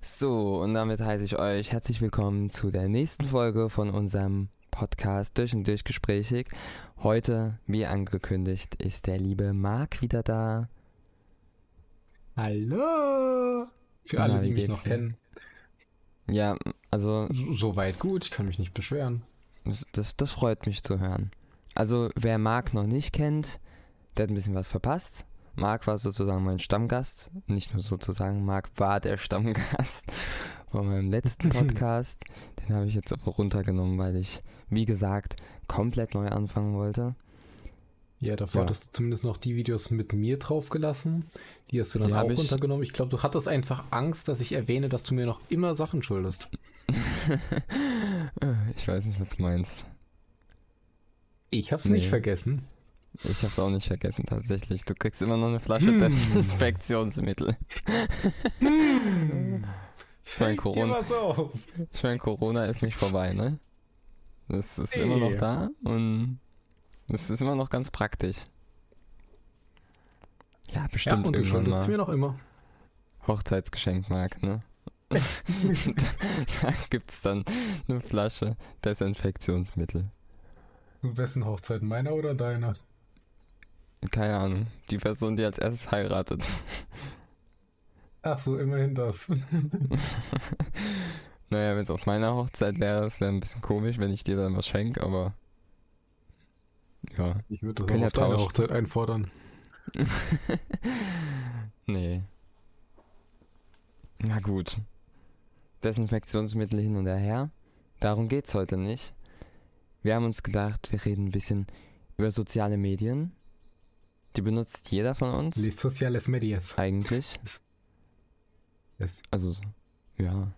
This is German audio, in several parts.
So, und damit heiße ich euch herzlich willkommen zu der nächsten Folge von unserem Podcast Durch und Durch Gesprächig. Heute, wie angekündigt, ist der liebe Marc wieder da. Hallo! Für Na, alle, die mich noch dir? kennen. Ja, also So- Soweit gut, ich kann mich nicht beschweren. das, das, das freut mich zu hören. Also, wer Marc noch nicht kennt, der hat ein bisschen was verpasst. Marc war sozusagen mein Stammgast. Nicht nur sozusagen, Marc war der Stammgast von meinem letzten Podcast. Den habe ich jetzt aber runtergenommen, weil ich, wie gesagt, komplett neu anfangen wollte. Ja, davor Ja. hattest du zumindest noch die Videos mit mir draufgelassen. Die hast du dann Die auch hab ich- runtergenommen. Ich glaube, du hattest einfach Angst, dass ich erwähne, dass du mir noch immer Sachen schuldest. ich weiß nicht, was du meinst. Ich hab's Nee. nicht vergessen. Ich habe es auch nicht vergessen, tatsächlich. Du kriegst immer noch eine Flasche Hm. Desinfektionsmittel. mein, Fällt dir Corona-? Ich meine, Corona ist nicht vorbei, ne? Das ist immer noch da und es ist immer noch ganz praktisch. Ja, Ja, bestimmt und du schuldest mir noch immer. Hochzeitsgeschenk, Marc, ne? da gibt's dann eine Flasche Desinfektionsmittel. Zu wessen Hochzeit, meiner oder deiner? Keine Ahnung. Die Person, die als erstes heiratet. Ach so, immerhin das. naja, wenn es auf meiner Hochzeit wäre, es wäre ein bisschen komisch, wenn ich dir dann was schenke, aber ja. Ich würde das auch ja auf deine. Hochzeit einfordern. nee. Na gut. Desinfektionsmittel hin und her. Darum geht's heute nicht. Wir haben uns gedacht, wir reden ein bisschen über soziale Medien. Die benutzt jeder von uns Les sociales medias. eigentlich. Es, Also, ja.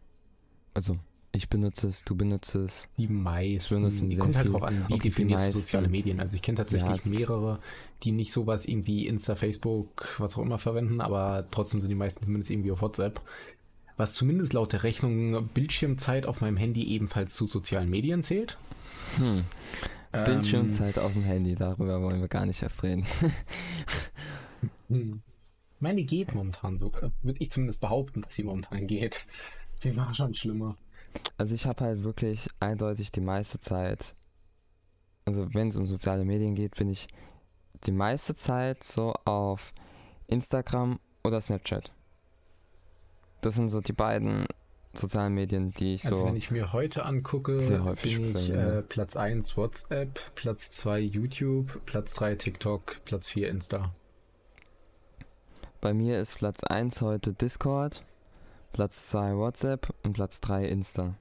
Also, ich benutze es, du benutzt es. Die meisten. benutzen Die kommt halt drauf an, wie Okay, die definierst du soziale Medien. Also ich kenne Ja, tatsächlich es ist- mehrere, die nicht sowas irgendwie Insta, Facebook, was auch immer verwenden, aber trotzdem sind die meisten zumindest irgendwie auf WhatsApp. Was zumindest laut der Rechnung Bildschirmzeit auf meinem Handy ebenfalls zu sozialen Medien zählt. Hm. Ähm, Bildschirmzeit auf dem Handy, darüber wollen wir gar nicht erst reden. Hm. Meine geht momentan so. Würde ich zumindest behaupten, dass sie momentan geht. Sie war schon schlimmer. Also ich habe halt wirklich eindeutig die meiste Zeit, also wenn es um soziale Medien geht, bin ich die meiste Zeit so auf Instagram oder Snapchat. Das sind so die beiden sozialen Medien, die ich Also so... wenn ich mir heute angucke, bin ich äh, Platz 1 WhatsApp, Platz 2 YouTube, Platz 3 TikTok, Platz 4 Insta. bei mir ist Platz 1 heute Discord, Platz 2 WhatsApp und Platz 3 Insta.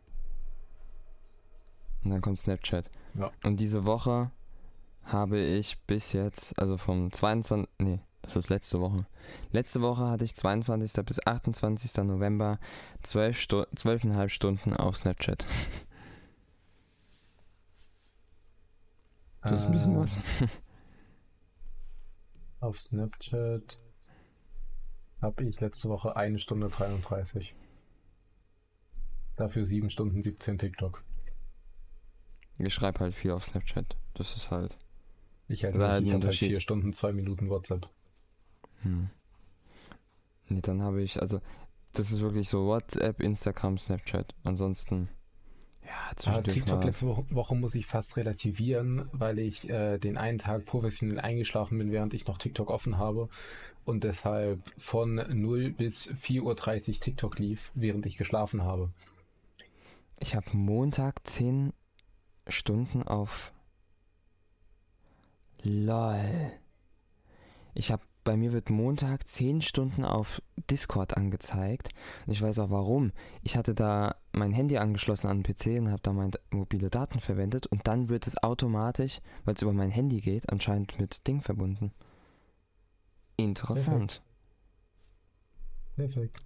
Und dann kommt Snapchat. Ja. Und diese Woche habe ich bis jetzt, also vom 22. Nee, das ist letzte Woche. Letzte Woche hatte ich 22. bis 28. November 12 Stu 12,5 Stunden auf Snapchat. Das ist ein bisschen Äh, was. Auf Snapchat habe ich letzte Woche eine Stunde 33. Dafür 7 Stunden 17 TikTok. Ich schreibe halt viel auf Snapchat. Das ist halt. Ich halt ist halt nicht, ich halt Unterschied. 4 Stunden 2 Minuten WhatsApp. Hm. Nee, dann habe ich, also, das ist wirklich so WhatsApp, Instagram, Snapchat. Ansonsten, ja, zwischendurch TikTok mal. letzte Woche, Woche muss ich fast relativieren, weil ich äh, den einen Tag professionell eingeschlafen bin, während ich noch TikTok offen habe und deshalb von 0 bis 4.30 Uhr TikTok lief, während ich geschlafen habe. Ich habe Montag 10 Stunden auf. LOL. Ich habe, bei mir wird Montag 10 Stunden auf Discord angezeigt. Und ich weiß auch warum. Ich hatte da mein Handy angeschlossen an den PC und habe da meine mobile Daten verwendet. Und dann wird es automatisch, weil es über mein Handy geht, anscheinend mit Ding verbunden. Interessant. Perfekt.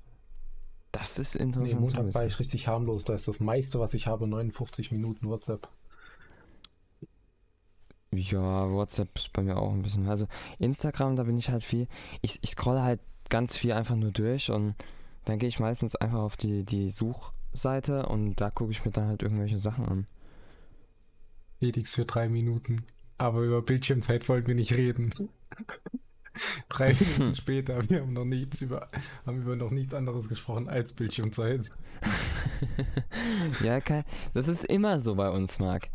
Das ist Nee, interessant. zu Montag war ich richtig harmlos. Da ist das meiste, was ich habe, 59 Minuten WhatsApp. Ja, WhatsApp ist bei mir auch ein bisschen. Also Instagram, da bin ich halt viel. Ich, ich scrolle halt ganz viel einfach nur durch und dann gehe ich meistens einfach auf die, die Suchseite und da gucke ich mir dann halt irgendwelche Sachen an. Felix für drei Minuten. Aber über Bildschirmzeit wollen wir nicht reden. Drei Minuten später, wir haben noch nichts über, haben über noch nichts anderes gesprochen als Bildschirmzeit. ja, das ist immer so bei uns, Marc.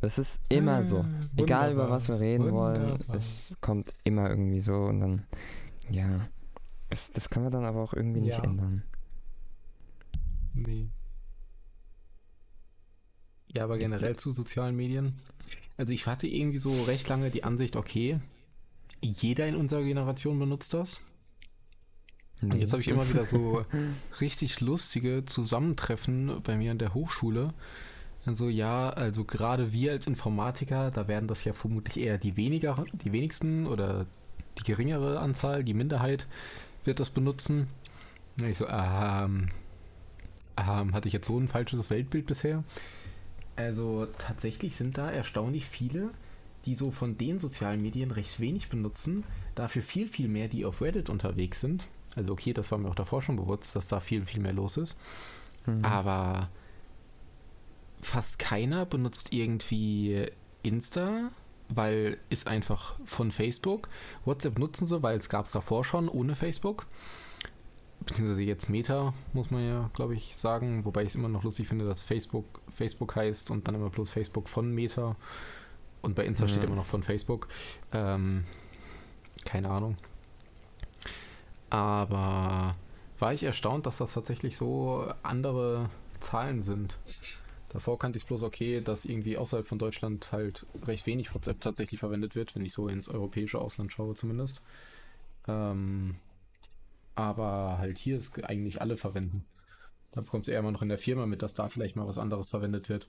Das ist immer so. Ah, Egal über wunderbar, was wir reden wollen, wunderbar. es kommt immer irgendwie so und dann, ja. Das, das können wir dann aber auch irgendwie nicht Ja. ändern. Nee. Ja, aber generell zu sozialen Medien. Also ich hatte irgendwie so recht lange die Ansicht, okay, jeder in unserer Generation benutzt das. Und jetzt habe ich immer wieder so richtig lustige Zusammentreffen bei mir an der Hochschule. Also ja, also gerade wir als Informatiker, da werden das ja vermutlich eher die weniger, die wenigsten oder die geringere Anzahl, die Minderheit wird das benutzen. Und ich so, ähm, ähm, hatte ich jetzt so ein falsches Weltbild bisher? Also tatsächlich sind da erstaunlich viele, die so von den sozialen Medien recht wenig benutzen, dafür viel, viel mehr, die auf Reddit unterwegs sind. Also okay, das war mir auch davor schon bewusst, dass da viel, viel mehr los ist. Mhm. Aber fast keiner benutzt irgendwie Insta, weil ist einfach von Facebook. WhatsApp nutzen sie, weil es gab es davor schon ohne Facebook. Beziehungsweise jetzt Meta, muss man ja, glaube ich, sagen. Wobei ich es immer noch lustig finde, dass Facebook Facebook heißt und dann immer bloß Facebook von Meta. Und bei Insta Mhm. steht immer noch von Facebook. Ähm, keine Ahnung. Aber war ich erstaunt, dass das tatsächlich so andere Zahlen sind. Davor kannte ich es bloß okay, dass irgendwie außerhalb von Deutschland halt recht wenig WhatsApp tatsächlich verwendet wird, wenn ich so ins europäische Ausland schaue zumindest. Ähm, aber halt hier ist eigentlich alle verwenden. Da bekommt es eher immer noch in der Firma mit, dass da vielleicht mal was anderes verwendet wird.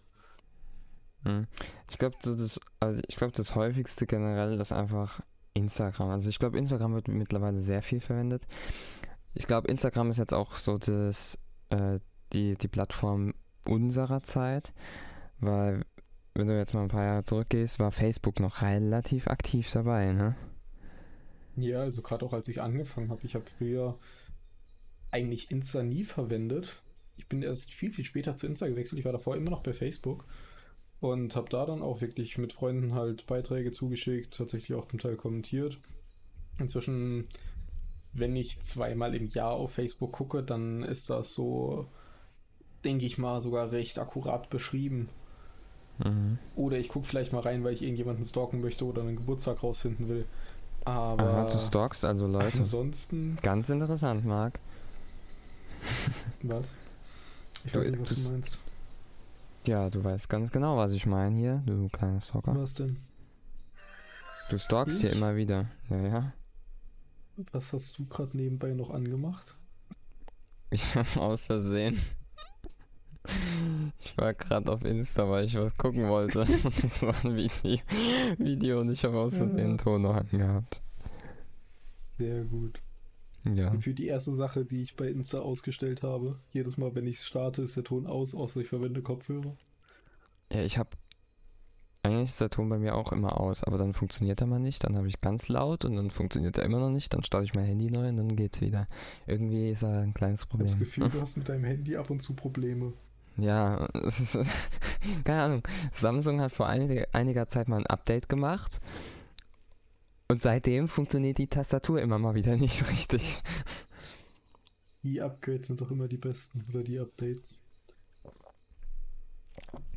Mhm. Ich glaube, das, also ich glaube, das häufigste generell ist einfach Instagram. Also ich glaube, Instagram wird mittlerweile sehr viel verwendet. Ich glaube, Instagram ist jetzt auch so das, äh, die, die Plattform unserer Zeit, weil wenn du jetzt mal ein paar Jahre zurückgehst, war Facebook noch relativ aktiv dabei, ne? Ja, also gerade auch als ich angefangen habe, ich habe früher eigentlich Insta nie verwendet. Ich bin erst viel, viel später zu Insta gewechselt. Ich war davor immer noch bei Facebook und habe da dann auch wirklich mit Freunden halt Beiträge zugeschickt, tatsächlich auch zum Teil kommentiert. Inzwischen, wenn ich zweimal im Jahr auf Facebook gucke, dann ist das so, denke ich mal, sogar recht akkurat beschrieben. Mhm. Oder ich gucke vielleicht mal rein, weil ich irgendjemanden stalken möchte oder einen Geburtstag rausfinden will. Aber Aha, du stalkst also Leute. ansonsten, Ganz interessant, Marc. was? Ich Du- weiß nicht, was du meinst. Ja, du weißt ganz genau, was ich meine hier, du kleiner Stalker. Was denn? Du stalkst hier Ich? immer wieder. Ja, ja. Was hast du gerade nebenbei noch angemacht? Ich habe aus Versehen. Ich war gerade auf Insta, weil ich was gucken wollte. Und das war ein Video, Video und ich habe Versehen einen Ton noch angehabt. Sehr gut. Ja. Für die erste Sache, die ich bei Insta ausgestellt habe, jedes Mal, wenn ich es starte, ist der Ton aus, außer ich verwende Kopfhörer. Ja, ich habe. Eigentlich ist der Ton bei mir auch immer aus, aber dann funktioniert er mal nicht. Dann habe ich ganz laut und dann funktioniert er immer noch nicht. Dann starte ich mein Handy neu und dann geht's wieder. Irgendwie ist da ein kleines Ich habe Problem. das Gefühl, du hast mit deinem Handy ab und zu Probleme. Ja, es ist, keine Ahnung. Samsung hat vor einige, einiger Zeit mal ein Update gemacht. Und seitdem funktioniert die Tastatur immer mal wieder nicht richtig. Die Upgrades sind doch immer die besten oder die Updates.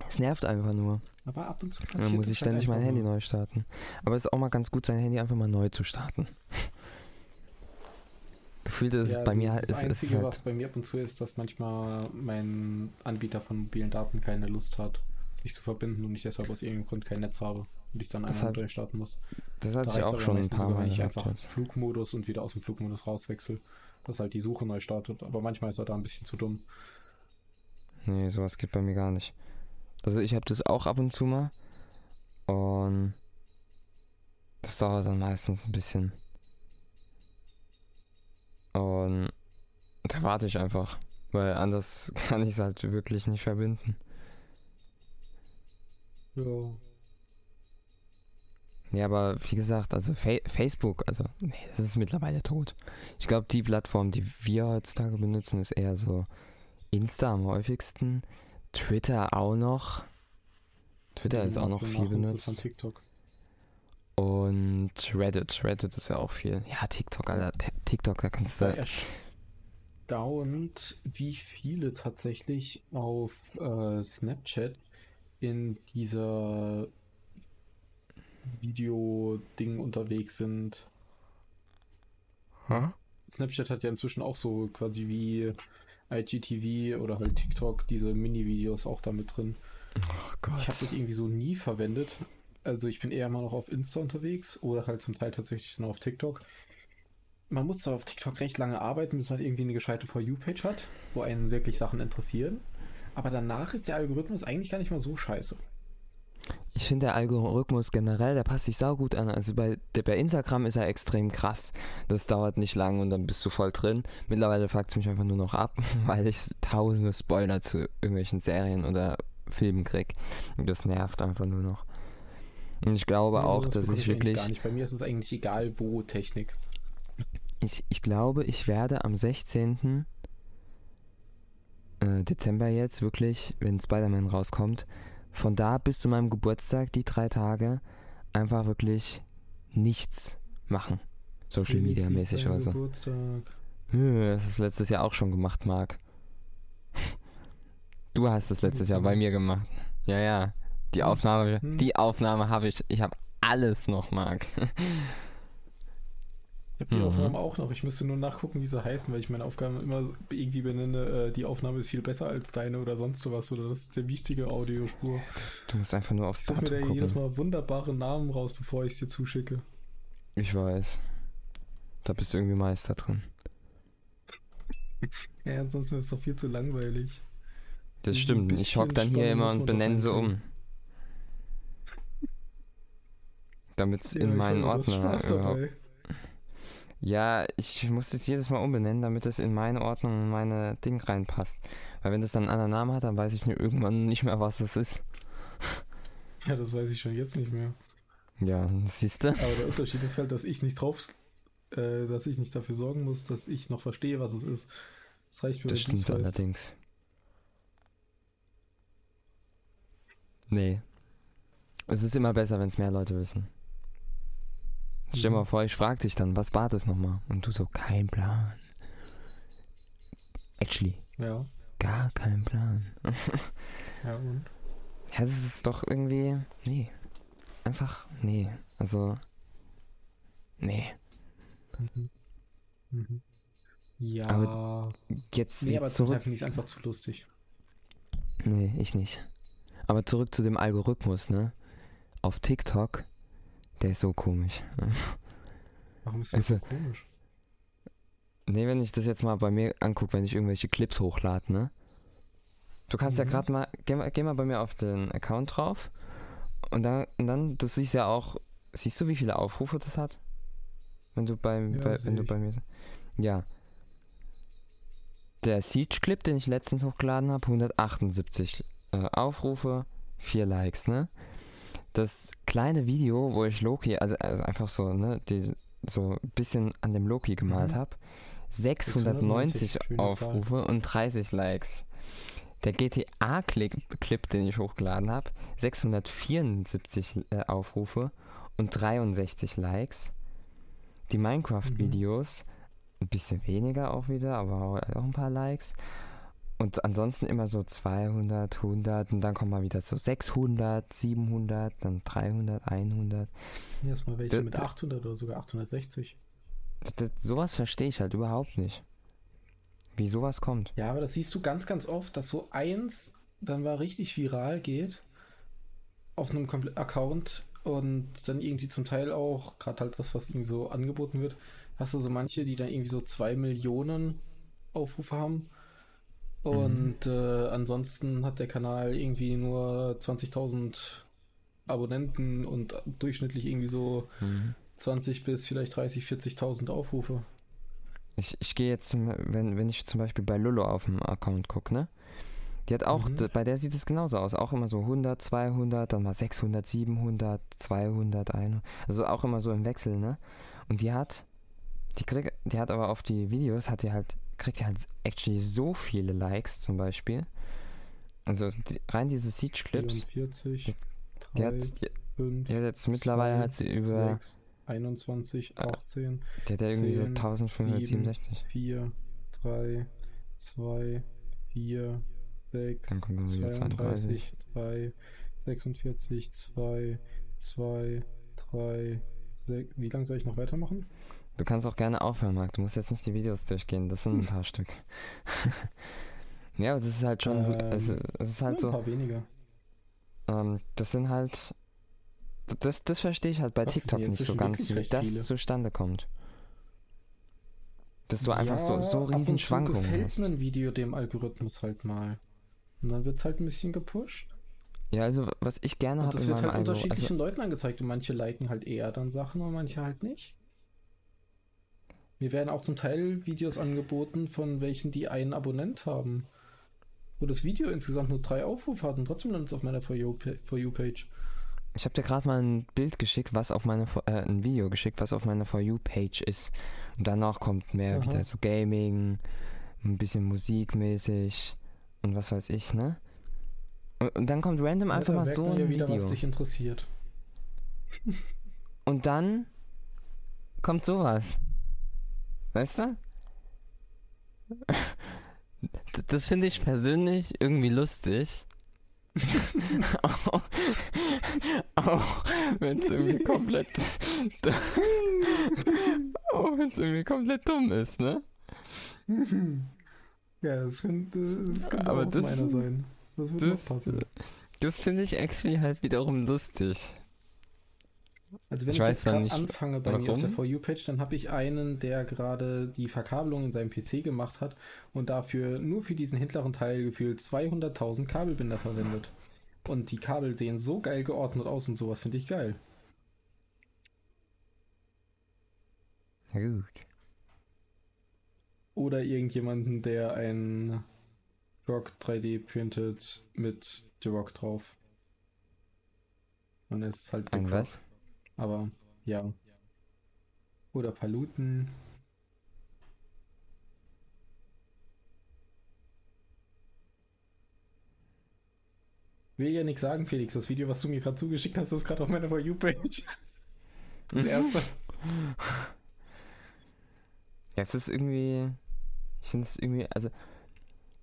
Es nervt einfach nur. Aber ab und zu passiert Dann muss ich ständig halt mein einfach Handy neu starten. Aber es ist auch mal ganz gut, sein Handy einfach mal neu zu starten. Gefühlt ist Ja, es bei also mir das halt. Das Ist, ist Einzige, halt, was bei mir ab und zu ist, dass manchmal mein Anbieter von mobilen Daten keine Lust hat, sich zu verbinden und ich deshalb aus irgendeinem Grund kein Netz habe und ich dann Das einmal hat- neu starten muss. das hatte Da ich auch schon ein paar Mal wenn ich einfach jetzt. Flugmodus und wieder aus dem Flugmodus rauswechsel, dass halt die Suche neu startet. Aber manchmal ist er da ein bisschen zu dumm. Nee, sowas geht bei mir gar nicht. Also ich habe das auch ab und zu mal. Und das dauert dann meistens ein bisschen. Und da warte ich einfach. Weil anders kann ich es halt wirklich nicht verbinden. Ja. Ja, aber wie gesagt, also Fa Facebook, also nee, das ist mittlerweile tot. Ich glaube, die Plattform, die wir heutzutage benutzen, ist eher so Insta am häufigsten, Twitter auch noch. Twitter ist auch noch viel benutzt. TikTok. Und Reddit. Reddit ist ja auch viel. Ja, TikTok, Alter. TikTok, da kannst du. Erstaunt, wie viele tatsächlich auf äh, Snapchat in dieser Video-Ding unterwegs sind. Huh? Snapchat hat ja inzwischen auch so quasi wie IGTV oder halt TikTok diese Mini-Videos auch damit drin. Oh Gott. Ich habe das irgendwie so nie verwendet. Also ich bin eher immer noch auf Insta unterwegs oder halt zum Teil tatsächlich nur auf TikTok. Man muss zwar auf TikTok recht lange arbeiten, bis man irgendwie eine gescheite For You-Page hat, wo einen wirklich Sachen interessieren. Aber danach ist der Algorithmus eigentlich gar nicht mal so scheiße. Ich finde der Algorithmus generell, der passt sich saugut an. Also bei, der, bei Instagram ist er extrem krass. Das dauert nicht lang und dann bist du voll drin. Mittlerweile fuckt es mich einfach nur noch ab, weil ich tausende Spoiler zu irgendwelchen Serien oder Filmen krieg. Und das nervt einfach nur noch. Und ich glaube Ja, auch, dass ich wirklich. Gar nicht. Bei mir ist es eigentlich egal, wo Technik. Ich, ich glaube, ich werde am 16. äh, Dezember jetzt wirklich, wenn Spider-Man rauskommt, von da bis zu meinem Geburtstag, die drei Tage, einfach wirklich nichts machen. Social Media mäßig oder so. Geburtstag. Hm, Das ist letztes Jahr auch schon gemacht, Marc. Du hast es letztes Jahr bei mir gemacht. Ja, ja. Die Aufnahme, Hm. die Aufnahme habe ich. Ich habe alles noch, Marc. Ich habe die Mhm. Aufnahmen auch noch. Ich müsste nur nachgucken, wie sie heißen, weil ich meine Aufgaben immer irgendwie benenne. Äh, die Aufnahme ist viel besser als deine oder sonst was. Oder das ist der wichtige Audiospur. Du musst einfach nur aufs Ich suche mir Datum da jedes gucken. Mal wunderbare Namen raus, bevor ich es dir zuschicke. Ich weiß. Da bist du irgendwie Meister drin. Ja, ansonsten ist es doch viel zu langweilig. Das stimmt. Ich hock dann hier immer und benenne sie um. Damit es Ja, in meinen Ordner überhaupt. Ja, ich muss das jedes Mal umbenennen, damit es in meine Ordnung und meine Ding reinpasst. Weil wenn das dann einen anderen Namen hat, dann weiß ich irgendwann nicht mehr, was das ist. Ja, das weiß ich schon jetzt nicht mehr. Ja, siehst du? Aber der Unterschied ist halt, dass ich nicht drauf, äh, dass ich nicht dafür sorgen muss, dass ich noch verstehe, was es ist. Das reicht mir, Das stimmt weißt. allerdings. Nee. Es ist immer besser, wenn es mehr Leute wissen. Stell Mhm. mal vor, ich frag dich dann, was war das nochmal? Und du so, kein Plan. Actually, Ja, gar kein Plan. ja und? Ja, das ist doch irgendwie. Nee. Einfach. Nee. Also. Nee. Mhm. Mhm. Ja. Aber Jetzt nee, aber zurück. Finde ich es einfach zu lustig. Nee, ich nicht. Aber zurück zu dem Algorithmus, ne? Auf TikTok. Der ist so komisch. Warum ist das so Also- komisch? Nee, wenn ich das jetzt mal bei mir angucke, wenn ich irgendwelche Clips hochlade, ne? Du kannst ja Mhm. gerade mal geh, mal, geh mal bei mir auf den Account drauf. Und dann, und dann, du siehst ja auch, siehst du, wie viele Aufrufe das hat? Wenn du bei, Ja, bei wenn du bei mir. Ja. Der Siege-Clip, den ich letztens hochgeladen habe, 178 äh, Aufrufe, 4 Likes, ne? Das kleine Video, wo ich Loki, also, also einfach so, ne, die, so ein bisschen an dem Loki gemalt Mhm. habe, 690 690, schöne Zahl. Aufrufe und 30 Likes. Der GTA-Clip, den ich hochgeladen habe, 674 äh, Aufrufe und 63 Likes. Die Minecraft-Videos, ein bisschen weniger auch wieder, aber auch ein paar Likes. Und ansonsten immer so 200, 100 und dann kommen mal wieder so 600, 700, dann 300, 100. Hier ist mal welche Das- mit 800 oder sogar 860. Das, das, sowas verstehe ich halt überhaupt nicht. Wie sowas kommt. Ja, aber das siehst du ganz, ganz oft, dass so eins dann mal richtig viral geht auf einem Komple Account und dann irgendwie zum Teil auch, gerade halt das, was irgendwie so angeboten wird, hast du so manche, die dann irgendwie so zwei Millionen Aufrufe haben. Und äh, ansonsten hat der Kanal irgendwie nur 20.000 Abonnenten und durchschnittlich irgendwie so 20 bis vielleicht 30, 40.000 Aufrufe. Ich, ich gehe jetzt, zum, wenn, wenn ich zum Beispiel bei Lulu auf dem Account gucke, ne? Die hat auch, Mhm. bei der sieht es genauso aus. Auch immer so 100, 200, dann mal 600, 700, 200, 100. Also auch immer so im Wechsel, ne? Und die hat, die kriegt, die hat aber auf die Videos, hat die halt, kriegt die halt actually so viele Likes zum Beispiel. Also die, rein diese Siege-Clips, 44, Die drei, hat, die, 5. Ja, jetzt mittlerweile hat sie über. 6, 21, 18, Der hat ja irgendwie so 10, 1567. 4, 3, 2, 4, 6, Dann kommt dann wieder 32, 3, 46, 2, 2, 3, 6. Wie lange soll ich noch weitermachen? Du kannst auch gerne aufhören, Marc. Du musst jetzt nicht die Videos durchgehen. Das sind ein paar Stück. ja, aber das ist halt schon. Ähm, es, es ist halt Ja, so. Ein paar weniger. Ähm, das sind halt. Das, das verstehe ich halt bei Ach, TikTok nicht so ganz, wie das viele. zustande kommt. Dass du einfach so, so riesen Schwankungen gefällt hast. ein Video dem Algorithmus halt mal. Und dann wird es halt ein bisschen gepusht. Ja, also was ich gerne habe das wird halt Algo, unterschiedlichen also, Leuten angezeigt und manche liken halt eher dann Sachen und manche halt nicht. Mir werden auch zum Teil Videos angeboten von welchen, die einen Abonnent haben. Wo das Video insgesamt nur drei Aufrufe hat und trotzdem landet es auf meiner For You- For You-Page. ich habe dir gerade mal ein Bild geschickt, was auf meine äh, ein Video geschickt, was auf meiner For You Page ist. Und danach kommt mehr Aha. wieder so Gaming, ein bisschen musikmäßig und was weiß ich, ne? Und, und dann kommt random einfach mal so ein ja wieder, Video. was dich interessiert. Und dann kommt sowas. Weißt du? Das finde ich persönlich irgendwie lustig. auch auch wenn es irgendwie komplett. auch wenn es irgendwie komplett dumm ist, ne? Ja, das könnte, das könnte Aber auch das- meiner sein. Das würde Das, passen. das finde ich actually halt wiederum lustig. Also wenn Ich ich, jetzt gerade anfange bei mir auf der warum. For You-Page, dann habe ich einen, der gerade die Verkabelung in seinem PC gemacht hat und dafür nur für diesen hintleren Teil gefühlt 200.000 Kabelbinder verwendet. Und die Kabel sehen so geil geordnet aus und sowas finde ich geil. Na gut. Oder irgendjemanden, der ein Rock 3D printet mit The Rock drauf. Und es ist halt Ein was? Aber ja. Oder Paluten. Will ja nichts sagen, Felix. Das Video, was du mir gerade zugeschickt hast, ist gerade auf meiner For You-Page. Das erste. Ja, es ist irgendwie. Ich finde es irgendwie. Also.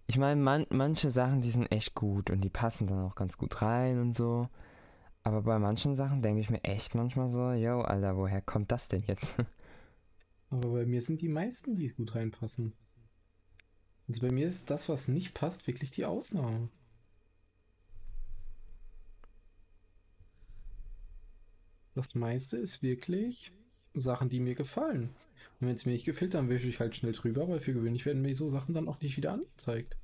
Ich meine, man, manche Sachen, die sind echt gut und die passen dann auch ganz gut rein und so. Aber bei manchen Sachen denke ich mir echt manchmal so, yo, Alter, woher kommt das denn jetzt? Aber bei mir sind die meisten, die gut reinpassen. Also bei mir ist das, was nicht passt, wirklich die Ausnahme. Das meiste ist wirklich Sachen, die mir gefallen. Und wenn es mir nicht gefällt, dann wische ich halt schnell drüber, aber für gewöhnlich werden mir so Sachen dann auch nicht wieder angezeigt.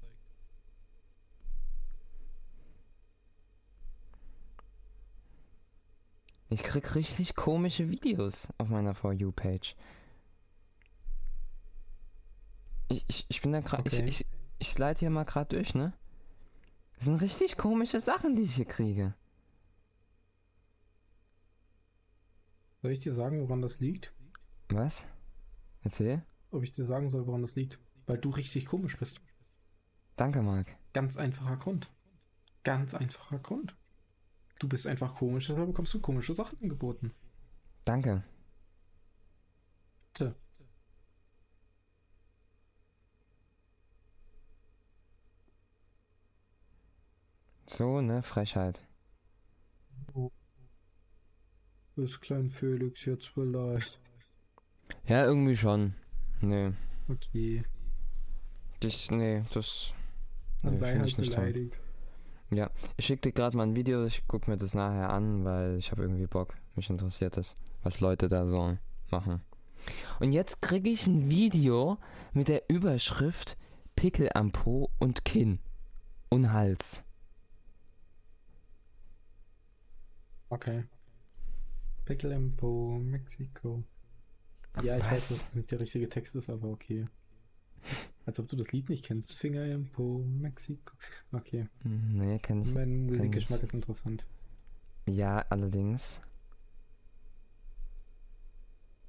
Ich krieg richtig komische Videos auf meiner For You-Page. Ich, ich, ich bin da gerade. Okay. Ich, ich, ich slide hier mal gerade durch, ne? Das sind richtig komische Sachen, die ich hier kriege. Soll ich dir sagen, woran das liegt? Was? Erzähl. Ob ich dir sagen soll, woran das liegt? Weil du richtig komisch bist. Danke, Marc. Ganz einfacher Grund. Ganz einfacher Grund. Du bist einfach komisch, deshalb bekommst du komische Sachen angeboten. Danke. Bitte. So, ne? Frechheit. Ist klein Felix jetzt vielleicht. Ja, irgendwie schon. Nee. Okay. Das, nee, das. Dann Nee, find halt ich nicht toll. Ja, ich schicke dir gerade mal ein Video, ich gucke mir das nachher an, weil ich habe irgendwie Bock. Mich interessiert es, was Leute da so machen. Und jetzt kriege ich ein Video mit der Überschrift Pickel am Po und Kinn und Hals. Okay. Pickle im Po, Mexiko. Ja, ich Was? weiß, dass das nicht der richtige Text ist, aber okay. Als ob du das Lied nicht kennst. Finger im Po, Mexiko. Okay. Nee, kenn ich. Mein Musikgeschmack ist interessant. Ja, allerdings.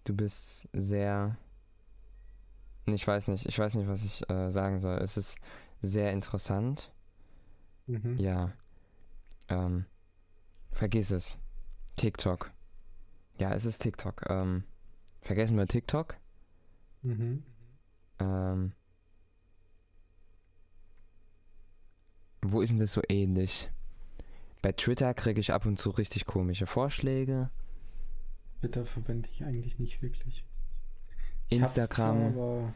Du bist sehr. Ich weiß nicht, ich weiß nicht, was ich äh, sagen soll. Es ist sehr interessant. Mhm. Ja. Ähm, vergiss es. TikTok. Ja, es ist TikTok. Ähm, vergessen wir TikTok. Mhm. Ähm, wo ist denn das so ähnlich? Bei Twitter kriege ich ab und zu richtig komische Vorschläge. Twitter verwende ich eigentlich nicht wirklich. Ich Instagram. Zwar,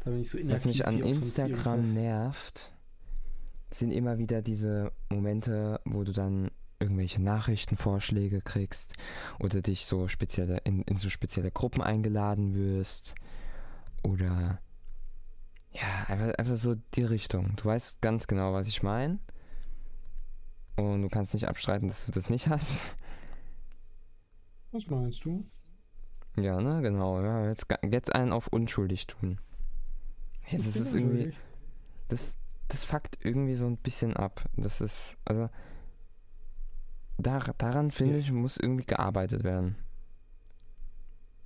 da bin ich so Was mich an Instagram nervt, sind immer wieder diese Momente, wo du dann irgendwelche Nachrichtenvorschläge kriegst oder dich so spezielle in, in so spezielle Gruppen eingeladen wirst oder ja, einfach, einfach so die Richtung. Du weißt ganz genau, was ich meine. Und du kannst nicht abstreiten, dass du das nicht hast. Was meinst du? Ja, ne, genau. Ja, jetzt, jetzt einen auf unschuldig tun. Jetzt ist es irgendwie. Das, das fuckt irgendwie so ein bisschen ab. Das ist, also. Da, daran finde ich, muss irgendwie gearbeitet werden.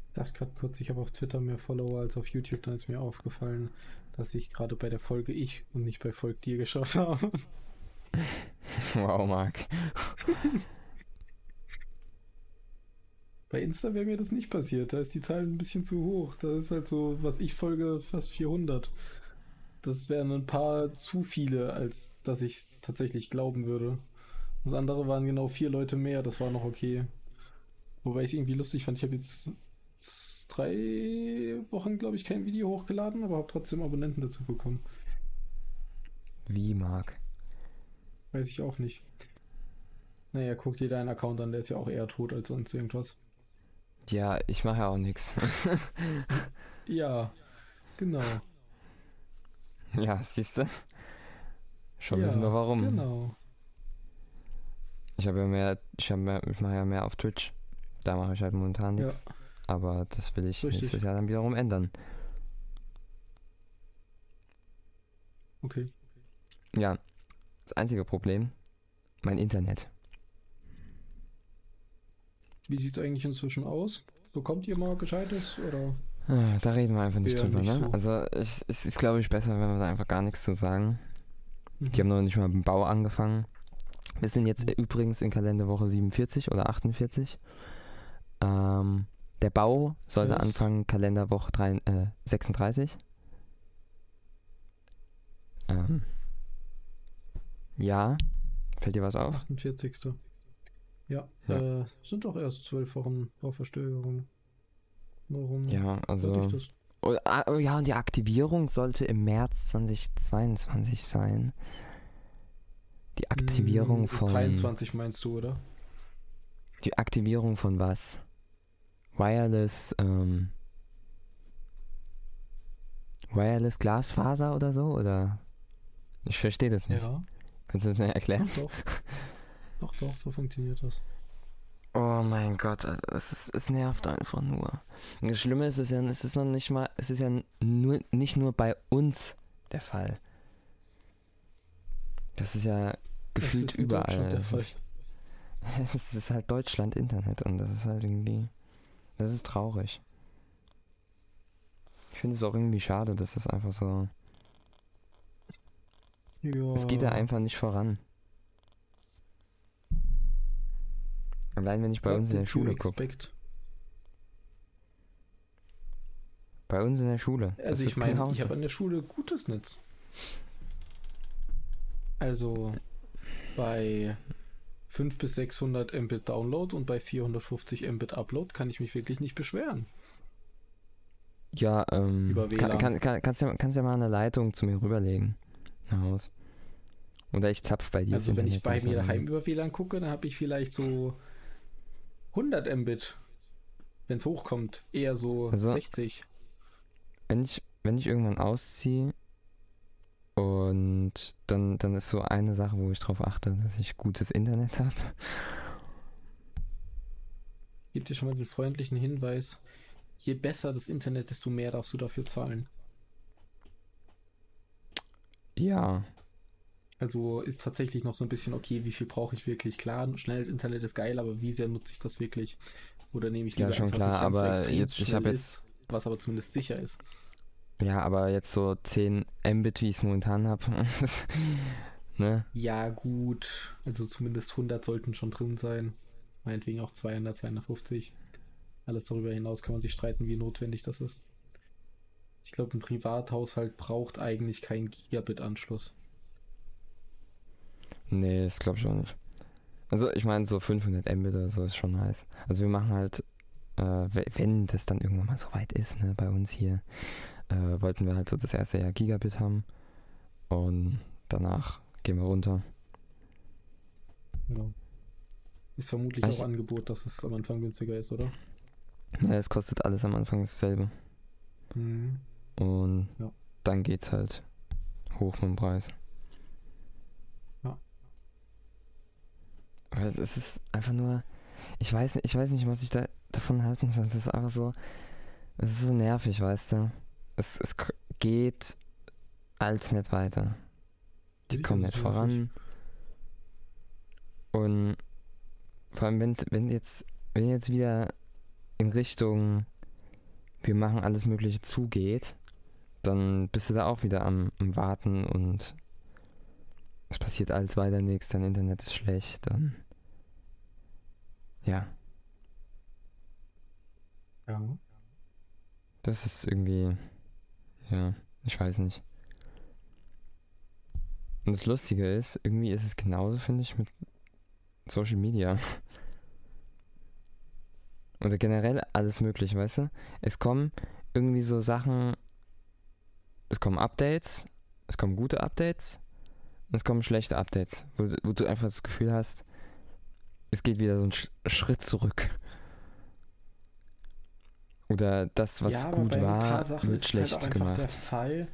Ich dachte gerade kurz, ich habe auf Twitter mehr Follower als auf YouTube. Dann ist mir aufgefallen, dass ich gerade bei der Folge ich und nicht bei Volk dir geschaut habe. wow, Marc. Bei Insta wäre mir das nicht passiert. Da ist die Zahl ein bisschen zu hoch. Da ist halt so, was ich folge, fast 400. Das wären ein paar zu viele, als dass ich tatsächlich glauben würde. Das andere waren genau vier Leute mehr. Das war noch okay. Wobei ich es irgendwie lustig fand. Ich habe jetzt drei Wochen, glaube ich, kein Video hochgeladen, aber habe trotzdem Abonnenten dazu bekommen. Wie, Marc? Weiß ich auch nicht. Naja, guck dir deinen Account an, der ist ja auch eher tot als sonst irgendwas. Ja, ich mache ja auch nichts. Ja, genau. Ja, siehst du? Schon ja, wissen wir warum. Genau. Ich habe ja mehr, ich habe mehr, ich mache ja mehr auf Twitch. Da mache ich halt momentan nichts. Ja. Aber das will ich Richtig. nächstes Jahr dann wiederum ändern. Okay. Ja. Das einzige Problem, mein Internet. Wie sieht es eigentlich inzwischen aus? Bekommt ihr mal Gescheites oder? Ah, da reden wir einfach nicht drüber, nicht ne? So. Also ich, es ist, glaube ich, besser, wenn wir da einfach gar nichts zu sagen. Mhm. Die haben noch nicht mal mit dem Bau angefangen. Wir sind jetzt mhm. übrigens in Kalenderwoche 47 oder 48. Ähm, der Bau sollte Just. anfangen Kalenderwoche 3, äh, 36. Ähm, ja, fällt dir was auf? 48. Ja, ja. Äh, sind doch erst zwölf Wochen Bauverstögerung. Warum ja, also. Oh, ah, oh, ja, und die Aktivierung sollte im März 2022 sein. Die Aktivierung hm, von. 23 meinst du, oder? Die Aktivierung von was? Wireless, ähm. Wireless Glasfaser oder so? Oder? Ich verstehe das nicht. Ja. Kannst du das mir erklären? Doch. Doch, doch, so funktioniert das. Oh mein Gott, es, ist, es nervt einfach nur. Und das Schlimme ist, es ist ja, es ist noch nicht mal, es ist ja nur, nicht nur bei uns der Fall. Das ist ja gefühlt ist überall. Der Fall. Es ist halt Deutschland Internet und das ist halt irgendwie, das ist traurig. Ich finde es auch irgendwie schade, dass es einfach so. Ja. Es geht ja einfach nicht voran. Allein wenn ich bei What uns in der Schule gucke. Bei uns in der Schule. Also ich meine, ich habe an der Schule gutes Netz. Also bei 5 bis 600 Mbit Download und bei 450 Mbit Upload kann ich mich wirklich nicht beschweren. Ja, ähm, Über WLAN. Kann, kann, kannst, ja, kannst ja mal eine Leitung zu mir rüberlegen. Nach Haus. Oder ich zapf bei dir. Also wenn ich bei mir daheim über WLAN gucke, dann habe ich vielleicht so 100 Mbit, wenn es hochkommt, eher so also, 60. Wenn ich, wenn ich irgendwann ausziehe und dann, dann ist so eine Sache, wo ich darauf achte, dass ich gutes Internet habe. Gib dir schon mal den freundlichen Hinweis, je besser das Internet, desto mehr darfst du dafür zahlen. Ja, also ist tatsächlich noch so ein bisschen, okay, wie viel brauche ich wirklich? Klar, schnelles Internet ist geil, aber wie sehr nutze ich das wirklich? Oder nehme ich lieber ja, schon eins, klar, was aber so jetzt, ich habe jetzt, was aber zumindest sicher ist. Ja, aber jetzt so 10 Mbit, wie ich es momentan habe. ne? Ja, gut. Also zumindest 100 sollten schon drin sein. Meinetwegen auch 200, 250. Alles darüber hinaus kann man sich streiten, wie notwendig das ist. Ich glaube, ein Privathaushalt braucht eigentlich keinen Gigabit-Anschluss. Nee, das glaube ich auch nicht. Also ich meine, so 500 Mbit oder so ist schon nice. Also wir machen halt, äh, wenn das dann irgendwann mal so weit ist, ne, bei uns hier, äh, wollten wir halt so das erste Jahr Gigabit haben. Und danach gehen wir runter. Ja. Ist vermutlich Ich- auch Angebot, dass es am Anfang günstiger ist, oder? Ja, es kostet alles am Anfang dasselbe. Mhm. Und Ja. dann geht's halt hoch mit dem Preis. Ja. Aber es es ist einfach nur, ich weiß nicht, ich weiß nicht, was ich da davon halten soll. Das ist einfach so, es ist so nervig, weißt du. Es, es geht als nicht weiter. Die kommen nicht voran. Und vor allem, wenn, wenn jetzt, wenn jetzt wieder in Richtung wir machen alles Mögliche zugeht, dann bist du da auch wieder am, am Warten und es passiert alles weiter nichts, dein Internet ist schlecht, dann ja, Ja. das ist irgendwie, ja, ich weiß nicht. Und das Lustige ist, irgendwie ist es genauso, finde ich, mit Social Media. Oder generell alles mögliche, weißt du? Es kommen irgendwie so Sachen, es kommen Updates, es kommen gute Updates es kommen schlechte Updates, wo, wo du einfach das Gefühl hast, es geht wieder so einen Sch Schritt zurück. Oder das, was ja, gut bei ein paar war, Sachen wird ist schlecht halt auch einfach der gemacht. Fall,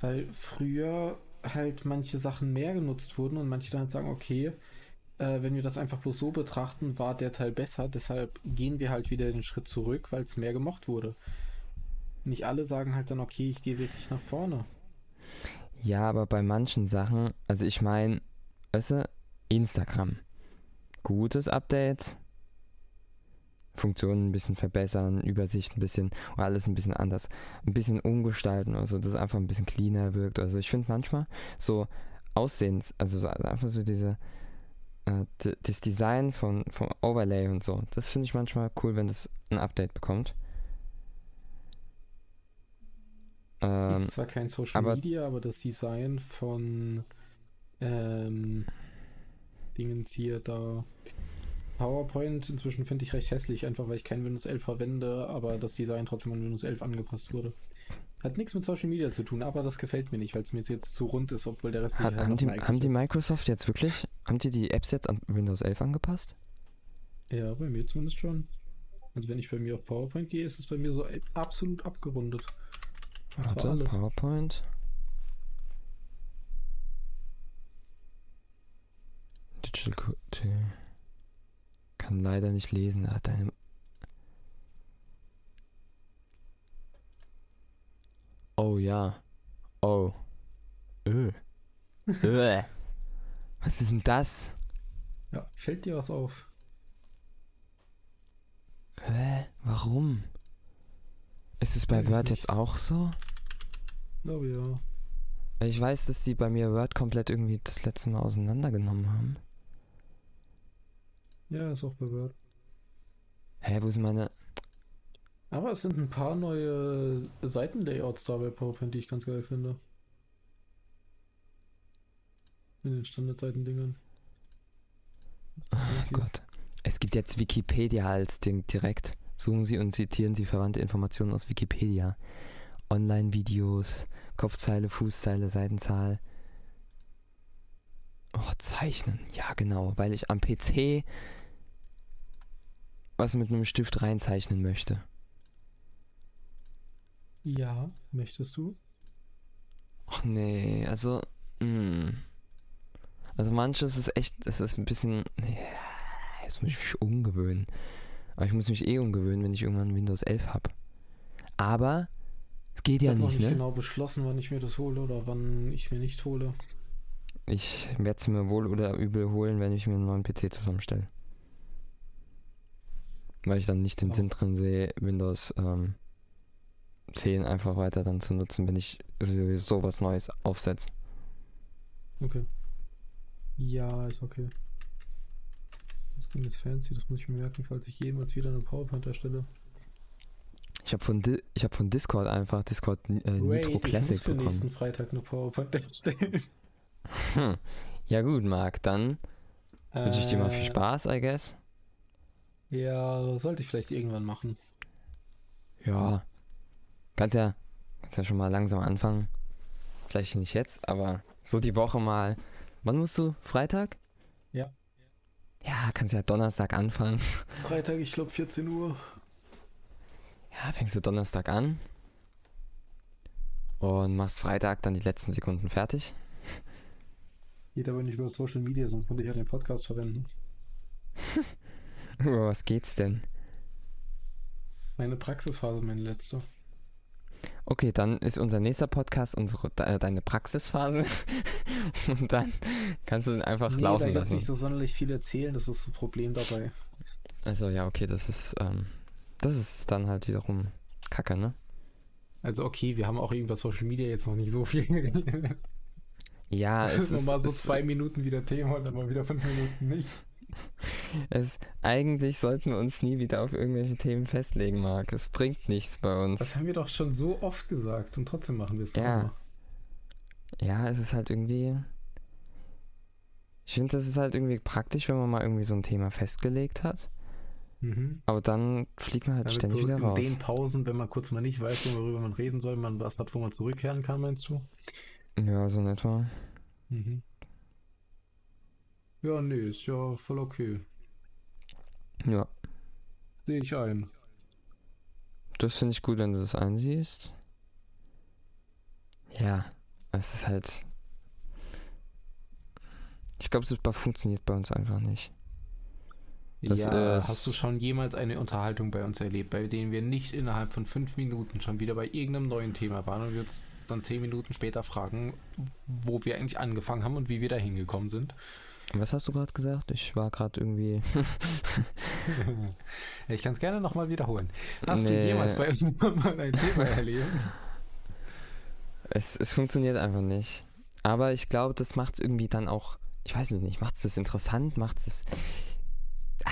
weil früher halt manche Sachen mehr genutzt wurden und manche dann halt sagen, okay, äh, wenn wir das einfach bloß so betrachten, war der Teil besser, deshalb gehen wir halt wieder den Schritt zurück, weil es mehr gemocht wurde. Nicht alle sagen halt dann, okay, ich gehe wirklich nach vorne. Ja, aber bei manchen Sachen, also ich meine, weißt du, Instagram. Gutes Update. Funktionen ein bisschen verbessern, Übersicht ein bisschen, oder alles ein bisschen anders. Ein bisschen umgestalten, also dass es einfach ein bisschen cleaner wirkt. Also ich finde manchmal so Aussehens, also so, also einfach so diese, äh, das Design von, vom Overlay und so, das finde ich manchmal cool, wenn das ein Update bekommt. Ähm, ist zwar kein Social aber- Media, aber das Design von ähm, Dingens hier da PowerPoint inzwischen finde ich recht hässlich, einfach weil ich kein Windows 11 verwende, aber das Design trotzdem an Windows 11 angepasst wurde. Hat nichts mit Social Media zu tun, aber das gefällt mir nicht, weil es mir jetzt zu rund ist, obwohl der Rest Hat, nicht haben, die, haben die. Microsoft jetzt wirklich, haben die die Apps jetzt an Windows 11 angepasst? Ja, bei mir zumindest schon. Also wenn ich bei mir auf PowerPoint gehe, ist es bei mir so absolut abgerundet. Und zwar Warte, alles. PowerPoint. Digital T- Kann leider nicht lesen. Hat deine. Oh ja. Oh. Öh. Öh. Was ist denn das? Ja, fällt dir was auf? Hä? Warum? Ist es bei Word jetzt auch so? Glaube ja. Ich weiß, dass die bei mir Word komplett irgendwie das letzte Mal auseinandergenommen haben. Ja, ist auch bei Word. Hä, wo sind meine. Aber es sind ein paar neue Seitenlayouts da bei PowerPoint, die ich ganz geil finde. In den Standardseitendingern. Oh Gott. Es gibt jetzt Wikipedia als Ding direkt. Suchen Sie und zitieren Sie verwandte Informationen aus Wikipedia. Online-Videos, Kopfzeile, Fußzeile, Seitenzahl. Oh, zeichnen. Ja, genau. Weil ich am PC was mit einem Stift reinzeichnen möchte. Ja, möchtest du? Ach nee, also. Mh. Also manches ist echt, es ist ein bisschen. Ja, jetzt muss ich mich umgewöhnen. Aber ich muss mich eh umgewöhnen, wenn ich irgendwann Windows 11 habe. Aber es geht Ich ja habe noch nicht, nicht ne? genau beschlossen, wann ich mir das hole oder wann ich es mir nicht hole. Ich werde es mir wohl oder übel holen, wenn ich mir einen neuen PC zusammenstelle. Weil ich dann nicht den. Sinn drin sehe, Windows ähm, 10 einfach weiter dann zu nutzen, wenn ich sowieso was Neues aufsetze. Okay. Ja, ist okay. Das Ding ist fancy, das muss ich mir merken, falls ich jemals wieder eine PowerPoint erstelle. Ich habe von, Di ich hab von Discord einfach Discord äh, Nitro Wait, Classic ich muss für bekommen. nächsten Freitag eine PowerPoint erstellen. Hm. Ja gut, Marc, dann wünsche ich dir mal viel Äh, Spaß, I guess. Ja, sollte ich vielleicht irgendwann machen. Ja. Kannst ja, kannst ja schon mal langsam anfangen. Vielleicht nicht jetzt, aber so die Woche mal. Wann musst du? Freitag? Ja. Ja, kannst ja Donnerstag anfangen. Freitag, ich glaube 14 Uhr. Ja, fängst du Donnerstag an. Und machst Freitag dann die letzten Sekunden fertig. Geht aber nicht über Social Media, sonst könnte ich ja den Podcast verwenden. Über was geht's denn? Meine Praxisphase, meine letzte. Okay, dann ist unser nächster Podcast unsere, de, deine Praxisphase. Und dann kannst du ihn einfach nee, laufen da lassen. nicht so sonderlich viel erzählen, das ist das Problem dabei. Also ja, okay, das ist, ähm, das ist dann halt wiederum Kacke, ne? Also okay, wir haben auch über Social Media jetzt noch nicht so viel geredet. Ja, es ist nochmal so zwei Minuten wieder Thema und dann mal wieder fünf Minuten nicht. es, eigentlich sollten wir uns nie wieder auf irgendwelche Themen festlegen, Marc. Es bringt nichts bei uns. Das haben wir doch schon so oft gesagt und trotzdem machen wir es Ja. Ja, es ist halt irgendwie. Ich finde, das ist halt irgendwie praktisch, wenn man mal irgendwie so ein Thema festgelegt hat. Mhm. Aber dann fliegt man halt Damit ständig so wieder in raus. den Pausen, wenn man kurz mal nicht weiß, worüber man reden soll, man was hat, wo man zurückkehren kann, meinst du? Ja, so in etwa. Mhm. Ja, nee, ist ja voll okay. Ja, Sehe ich ein. das finde ich gut, wenn du das einsiehst. Ja, es ist halt. Ich glaube, es funktioniert bei uns einfach nicht. Das ja, hast du schon jemals eine Unterhaltung bei uns erlebt, bei denen wir nicht innerhalb von fünf Minuten schon wieder bei irgendeinem neuen Thema waren und wir uns dann zehn Minuten später fragen, wo wir eigentlich angefangen haben und wie wir da hingekommen sind? Was hast du gerade gesagt? Ich war gerade irgendwie. ich kann es gerne nochmal wiederholen. Hast Nee. du jemals bei uns mal ein Thema erlebt? Es, es funktioniert einfach nicht. Aber ich glaube, das macht es irgendwie dann auch. Ich weiß es nicht. Macht es das interessant? Macht es. Ah,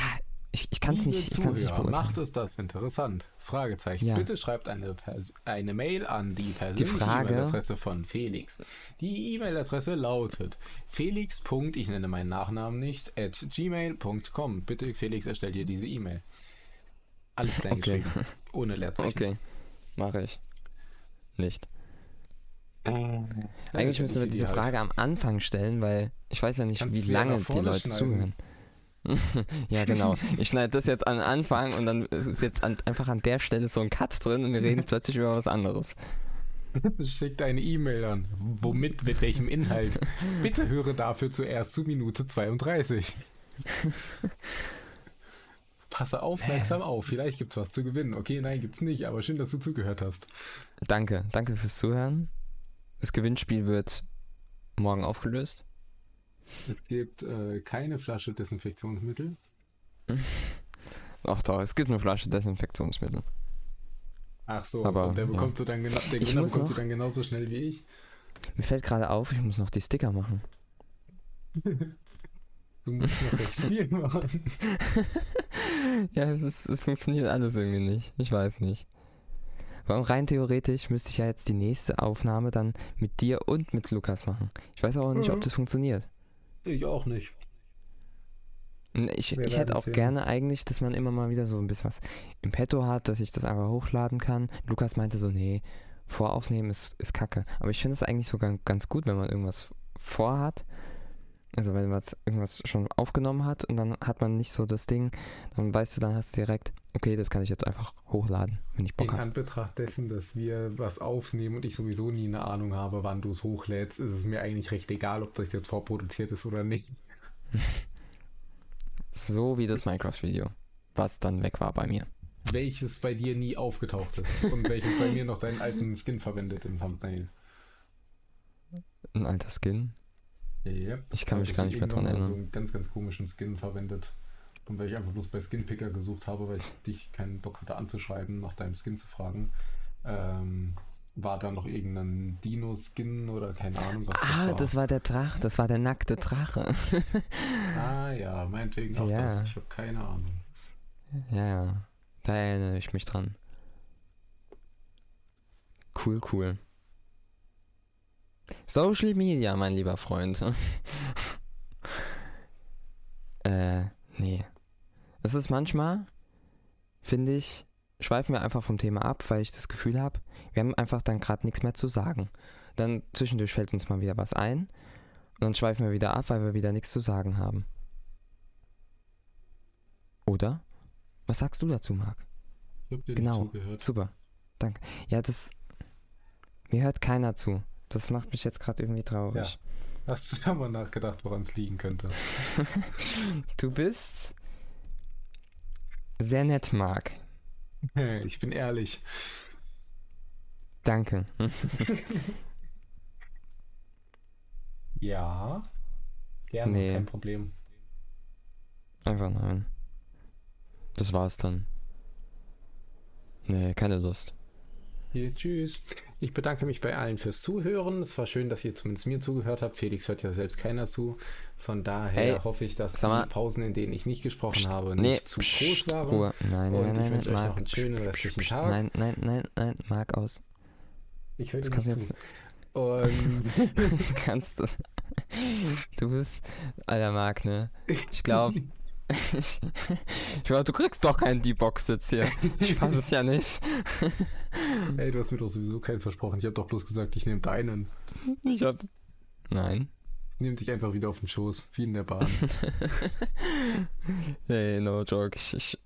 ich ich kann es nicht, ich kann's nicht beurteilen. macht es das interessant? Fragezeichen. Ja. Bitte schreibt eine, Pers eine Mail an die persönliche Frage- E-Mail-Adresse von Felix. Die E-Mail-Adresse lautet felix. ich nenne meinen Nachnamen nicht, at gmail.com. Bitte Felix, erstell dir diese E-Mail. Alles klein Okay. geschrieben, ohne Leerzeichen. Okay, mache ich. Nicht. Ja, Eigentlich ich müssen wir diese halt. Frage am Anfang stellen, weil ich weiß ja nicht, Kannst wie lange die Leute schneiden. zuhören. ja, genau. Ich schneide das jetzt an den Anfang und dann ist es jetzt an, einfach an der Stelle so ein Cut drin und wir reden plötzlich über was anderes. Schickt eine E-Mail an. Womit, mit welchem Inhalt? Bitte höre dafür zuerst zu Minute 32. Passe aufmerksam auf, vielleicht gibt's was zu gewinnen. Okay, nein, gibt's nicht, aber schön, dass du zugehört hast. Danke, danke fürs Zuhören. Das Gewinnspiel wird morgen aufgelöst. Es gibt äh, keine Flasche Desinfektionsmittel. Ach doch, es gibt eine Flasche Desinfektionsmittel. Ach so, Aber, und der ja. bekommst du dann genau, der Ich bekommst du noch- dann genauso schnell wie ich. Mir fällt gerade auf, ich muss noch die Sticker machen. Du musst noch recht viel machen. ja, es, ist, es funktioniert alles irgendwie nicht. Ich weiß nicht. Warum rein theoretisch müsste ich ja jetzt die nächste Aufnahme dann mit dir und mit Lukas machen. Ich weiß aber nicht, Mhm. ob das funktioniert. Ich auch nicht. Und Ich, ich hätte auch sehen. gerne eigentlich, dass man immer mal wieder so ein bisschen was im Petto hat, dass ich das einfach hochladen kann. Lukas meinte so, nee, voraufnehmen ist, ist kacke. Aber ich finde es eigentlich sogar ganz gut, wenn man irgendwas vorhat. Also wenn man irgendwas schon aufgenommen hat und dann hat man nicht so das Ding, dann weißt du, dann hast du direkt, okay, das kann ich jetzt einfach hochladen, wenn ich Bock In habe. Anbetracht dessen, dass wir was aufnehmen und ich sowieso nie eine Ahnung habe, wann du es hochlädst, ist es mir eigentlich recht egal, ob das jetzt vorproduziert ist oder nicht. So wie das Minecraft-Video, was dann weg war bei mir. Welches bei dir nie aufgetaucht ist und welches bei mir noch deinen alten Skin verwendet im Thumbnail. Ein alter Skin. Ja. Ich kann mich gar nicht mehr dran So erinnern. einen ganz, ganz komischen Skin verwendet. Und weil ich einfach bloß bei Skinpicker gesucht habe, weil ich dich keinen Bock hatte anzuschreiben, nach deinem Skin zu fragen, ähm, war da noch irgendein Dino-Skin oder keine Ahnung, was das Ah, war. das war der Drache, das war der nackte Drache. ah, ja, meinetwegen auch Ja. das. Ich habe keine Ahnung. Ja, ja. Da erinnere ich mich dran. Cool, cool. Social Media, mein lieber Freund. äh, nee. Es ist manchmal, finde ich, schweifen wir einfach vom Thema ab, weil ich das Gefühl habe, wir haben einfach dann gerade nichts mehr zu sagen. Dann zwischendurch fällt uns mal wieder was ein und dann schweifen wir wieder ab, weil wir wieder nichts zu sagen haben. Oder? Was sagst du dazu, Marc? Ich habe dir Genau. zugehört. Super. Danke. Ja, das. Mir hört keiner zu. Das macht mich jetzt gerade irgendwie traurig. Hast du da mal nachgedacht, woran es liegen könnte? Du bist sehr nett, Marc. Ich bin ehrlich. Danke. Ja. Gerne, Nee. kein Problem. Einfach nein. Das war's dann. Nee, keine Lust. Hier, tschüss. Ich bedanke mich bei allen fürs Zuhören. Es war schön, dass ihr zumindest mir zugehört habt. Felix hört ja selbst keiner zu. Von daher Ey, hoffe ich, dass mal- die Pausen, in denen ich nicht gesprochen Psst, habe, nee, nicht zu psst, groß waren. Ruhe. Nein, Und nein, ich nein, wünsche nein, euch noch Marc. einen schönen restlichen Tag. Nein, nein, nein, nein, Marc aus. Ich höre Das nicht jetzt. zu. Und Das kannst du. Du bist. Alter, Marc, ne? Ich glaube. Ich, ich glaube, du kriegst doch keinen D-Box jetzt hier. Ich fass es ja nicht. ey, du hast mir doch sowieso keinen versprochen. Ich habe doch bloß gesagt, ich nehme deinen. Ich hab. Nein. Ich nehme dich einfach wieder auf den Schoß, wie in der Bahn. Hey, no joke. Ich, ich,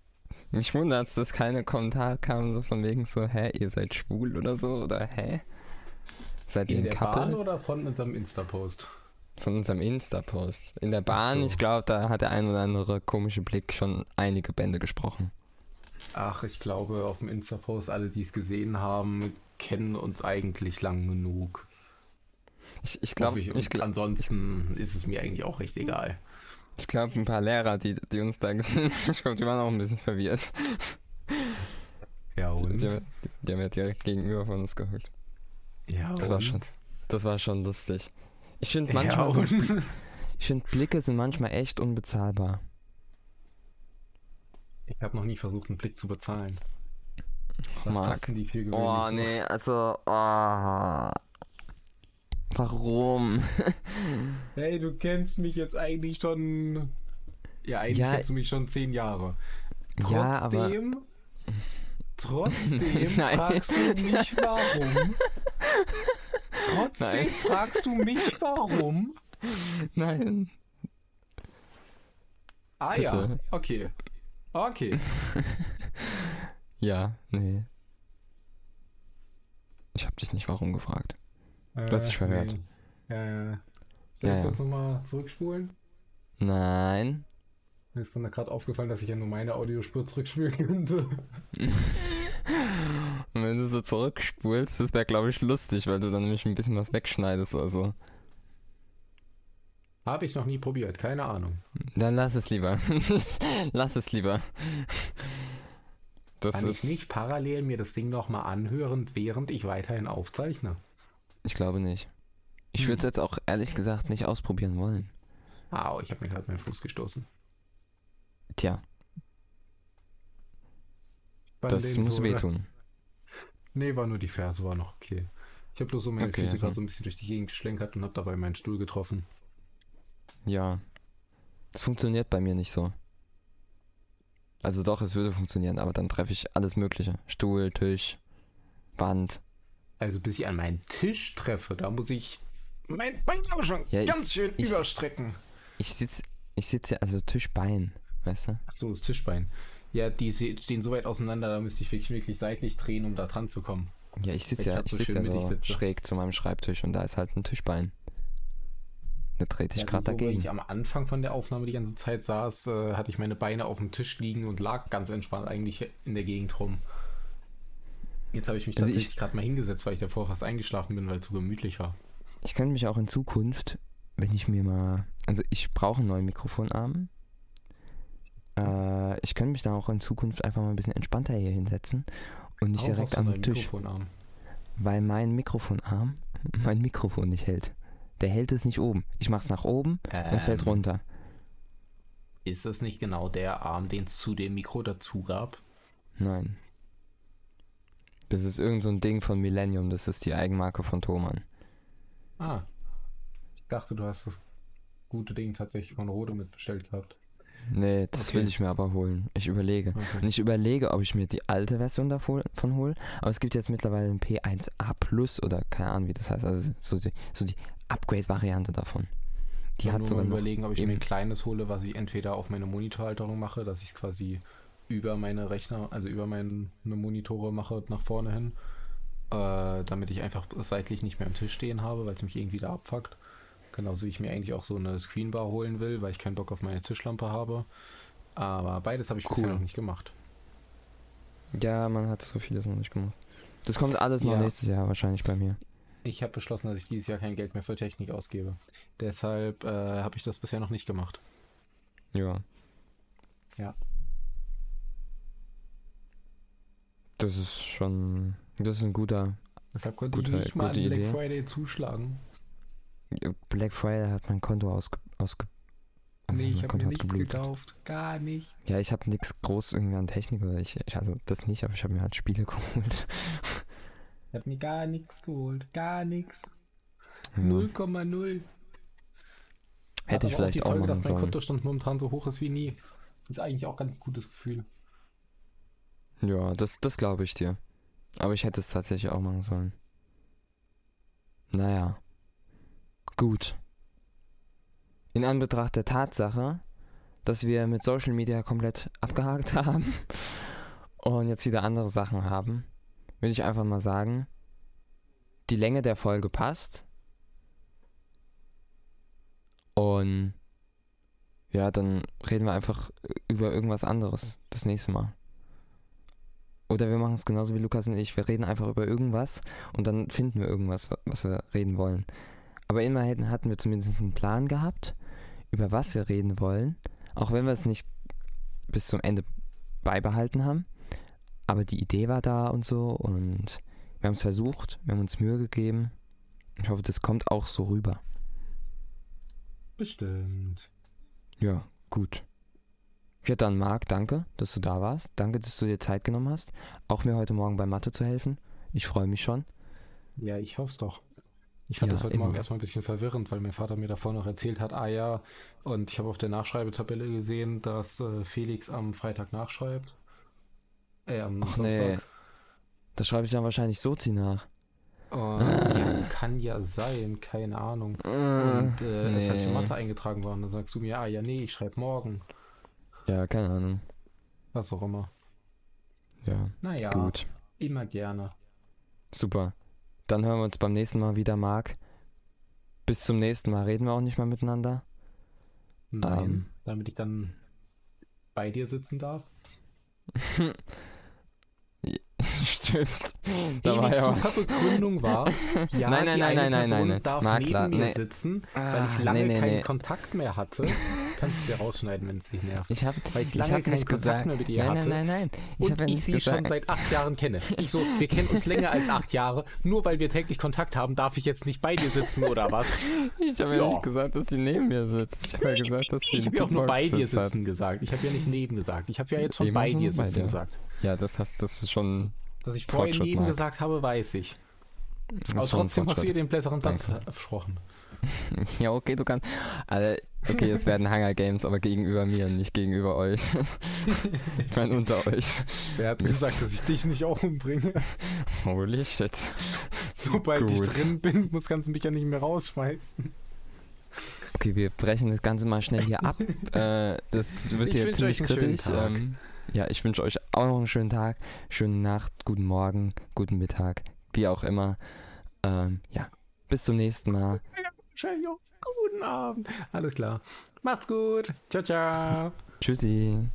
mich wundert's, dass keine Kommentare kamen, so von wegen so, hä, ihr seid schwul oder so, oder hä? Seid ihr In ein der Couple? Bahn oder von unserem Insta-Post? Von unserem Insta-Post. In der Bahn, so. ich glaube, da hat der ein oder andere komische Blick schon einige Bände gesprochen. Ach, ich glaube, auf dem Insta-Post, alle, die es gesehen haben, kennen uns eigentlich lang genug. Ich, ich Glaube glaube, ich. ansonsten ist es mir eigentlich auch recht egal. ich glaub, ein paar Lehrer, die, die uns da gesehen haben, ich glaube, die waren auch ein bisschen verwirrt. Ja, Die, und? die, haben- die haben ja direkt gegenüber von uns gehuckt. ja, Das und? war schon, das war schon lustig. Ich finde Ja, manchmal, sind, und? ich finde Blicke sind manchmal echt unbezahlbar. Ich habe noch nie versucht, einen Blick zu bezahlen. Was kosten die viel gewöhnlich Oh, nee, also, oh. Warum? Hey, du kennst mich jetzt eigentlich schon. Ja, eigentlich Ja. kennst du mich schon zehn Jahre. Ja, aber- Trotzdem. Trotzdem Nein. fragst du mich warum. Trotzdem Nein. fragst du mich warum. Nein. Ah ja, Bitte. okay. Okay. Ja, nee. Ich hab dich nicht warum gefragt. Du hast dich verhört. Nee. Äh, soll Ja, ich ja. kurz nochmal zurückspulen? Nein. Mir ist dann gerade aufgefallen, dass ich ja nur meine Audiospur zurückspulen könnte. Und wenn du so zurückspulst, das wäre, glaube ich, lustig, weil du dann nämlich ein bisschen was wegschneidest oder so. Habe ich noch nie probiert, keine Ahnung. Dann lass es lieber. lass es lieber. Das Kann ist. ich nicht parallel mir das Ding nochmal anhören, während ich weiterhin aufzeichne? Ich glaube nicht. Ich Hm. würde es jetzt auch ehrlich gesagt nicht ausprobieren wollen. Au, ich habe mir gerade meinen Fuß gestoßen. Tja, das muss wehtun. Nee, war nur die Ferse, war noch okay. Ich habe bloß so meine Okay, Füße also- gerade so ein bisschen durch die Gegend geschlenkert und habe dabei meinen Stuhl getroffen. Ja. Das funktioniert bei mir nicht so. Also doch, es würde funktionieren, aber dann treffe ich alles Mögliche. Stuhl, Tisch, Wand. Also bis ich an meinen Tisch treffe, da muss ich mein Bein aber schon Ja, ich- ganz schön ich- überstrecken. Ich sitze, ich sitze ja, also Tischbein, weißt du? Ach so, das Tischbein. Ja, die stehen so weit auseinander, da müsste ich wirklich, wirklich seitlich drehen, um da dran zu kommen. Ja, ich Ich sitze ja, ich so schön ja so sitze. schräg zu meinem Schreibtisch und da ist halt ein Tischbein. Da dreht sich Ja, gerade so, Wenn dagegen. ich am Anfang von der Aufnahme die ganze Zeit saß, äh, hatte ich meine Beine auf dem Tisch liegen und lag ganz entspannt eigentlich in der Gegend rum. Jetzt habe ich mich Also tatsächlich ich- gerade mal hingesetzt, weil ich davor fast eingeschlafen bin, weil es zu gemütlich war. Ich könnte mich auch in Zukunft, wenn ich mir mal, also ich brauche einen neuen Mikrofonarm. Äh, ich könnte mich dann auch in Zukunft einfach mal ein bisschen entspannter hier hinsetzen und nicht Auch direkt am Tisch, Mikrofonarm. weil mein Mikrofonarm mein Mikrofon nicht hält. Der hält es nicht oben. Ich mach's nach oben, es fällt Ähm, runter. Ist das nicht genau der Arm, den es zu dem Mikro dazu gab? Nein. Das ist irgend so ein Ding von Millennium, das ist die Eigenmarke von Thomann. Ah. Ich dachte, du hast das gute Ding tatsächlich von Rode mitbestellt gehabt. Nee, das Okay. will ich mir aber holen. Ich überlege. Okay. Und ich überlege, ob ich mir die alte Version davon hole. Aber es gibt jetzt mittlerweile ein P1A Plus oder keine Ahnung, wie das heißt. Also so die, so die Upgrade-Variante davon. Die Ich hat nur sogar mal überlegen, ob ich mir ein kleines hole, was ich entweder auf meine Monitorhalterung mache, dass ich es quasi über meine Rechner, also über meine Monitore mache nach vorne hin, äh, damit ich einfach seitlich nicht mehr am Tisch stehen habe, weil es mich irgendwie da abfuckt. Genauso wie ich mir eigentlich auch so eine Screenbar holen will, weil ich keinen Bock auf meine Tischlampe habe. Aber beides habe ich bisher Cool. noch nicht gemacht. Ja, man hat so vieles noch nicht gemacht. Das kommt alles noch Ja. nächstes Jahr wahrscheinlich bei mir. Ich habe beschlossen, dass ich dieses Jahr kein Geld mehr für Technik ausgebe. Deshalb äh, habe ich das bisher noch nicht gemacht. Ja. Ja. Das ist schon. Das ist ein guter. Deshalb konnte Gute- ich nicht mal an Black Idee. Friday zuschlagen. Black Friday hat mein Konto ausge. ausge also nee, ich habe mir nichts geblutet. gekauft. Gar nicht. Ja, ich habe nichts groß irgendwie an Technik oder ich, ich. Also das nicht, aber ich habe mir halt Spiele geholt. Ich habe mir gar nichts geholt. Gar nichts. Ja. 0,0. Hätte ich vielleicht die auch Folge, machen dass mein sollen. Kontostand momentan so hoch ist wie nie. Das ist eigentlich auch ein ganz gutes Gefühl. Ja, das, das glaube ich dir. Aber ich hätte es tatsächlich auch machen sollen. Naja. Gut. In Anbetracht der Tatsache, dass wir mit Social Media komplett abgehakt haben und jetzt wieder andere Sachen haben, würde ich einfach mal sagen, die Länge der Folge passt. Und ja, dann reden wir einfach über irgendwas anderes das nächste Mal. Oder wir machen es genauso wie Lukas und ich. Wir reden einfach über irgendwas und dann finden wir irgendwas, wa- was wir reden wollen. Aber immerhin hatten wir zumindest einen Plan gehabt, über was wir reden wollen. Auch wenn wir es nicht bis zum Ende beibehalten haben. Aber die Idee war da und so und wir haben es versucht, wir haben uns Mühe gegeben. Ich hoffe, das kommt auch so rüber. Bestimmt. Ja, gut. Ja, dann Marc, danke, dass du da warst. Danke, dass du dir Zeit genommen hast, auch mir heute Morgen bei Mathe zu helfen. Ich freue mich schon. Ja, ich hoffe es doch. Ich fand Ja, das heute immer. Morgen erstmal ein bisschen verwirrend, weil mein Vater mir davor noch erzählt hat, ah ja, und ich habe auf der Nachschreibetabelle gesehen, dass äh, Felix am Freitag nachschreibt. Äh, am Ach nee. Samstag. Da schreibe ich dann wahrscheinlich Sozi nach. Und, ja, kann ja sein, keine Ahnung. Und äh, es hat für nee. Mathe eingetragen worden. Dann sagst du mir, ah ja, nee, ich schreibe morgen. Ja, keine Ahnung. Was auch immer. Ja, Naja, gut. immer gerne. Super. Dann hören wir uns beim nächsten Mal wieder, Marc. Bis zum nächsten Mal reden wir auch nicht mehr miteinander. Nein, Ähm. damit ich dann bei dir sitzen darf. Stimmt. Da war ja super was. Begründung war, ja, Nein, nein, die nein, eine nein, nein, Person nein. darf Makler, neben mir nee. sitzen, weil Ah, ich lange nee, nee, keinen. Kontakt mehr hatte. Kannst du ja rausschneiden, wenn es dich nervt. Ich habe ich ich lange hab keinen nicht Kontakt gesagt. mehr mit ihr nein, hatte. nein, nein, nein. Ich Und ich sie schon gesagt. seit acht Jahren kenne. Ich so, wir kennen uns länger als acht Jahre. Nur weil wir täglich Kontakt haben, darf ich jetzt nicht bei dir sitzen oder was? Ich habe ja. Ja. nicht gesagt, dass sie neben mir sitzt. Ich habe ja gesagt, dass sie Ich habe ja auch nur bei dir sitzen gesagt. Ich habe ja nicht neben gesagt. Ich habe ja jetzt schon bei dir bei sitzen dir. gesagt. Ja, das hast das ist schon. Dass ich vorhin Fortschritt, neben Marc. gesagt habe, weiß ich. Aber schon trotzdem hast du ihr den besseren ver- versprochen. Ja, okay, du kannst. Also, okay, es werden Hunger Games, aber gegenüber mir, nicht gegenüber euch. ich meine unter euch. Wer hat Mist. gesagt, dass ich dich nicht auch umbringe? Holy shit. Sobald ich Gut. drin bin, muss kannst du mich ja nicht mehr rausschmeißen. Okay, wir brechen das Ganze mal schnell hier ab. äh, das wird Ich hier ziemlich kritisch. Ähm, ja, ich wünsche euch auch noch einen schönen Tag, schöne Nacht, guten Morgen, guten Mittag, wie auch immer. Ähm, ja, bis zum nächsten Mal. Guten Abend. Alles klar. Macht's gut. Ciao, ciao. Tschüssi.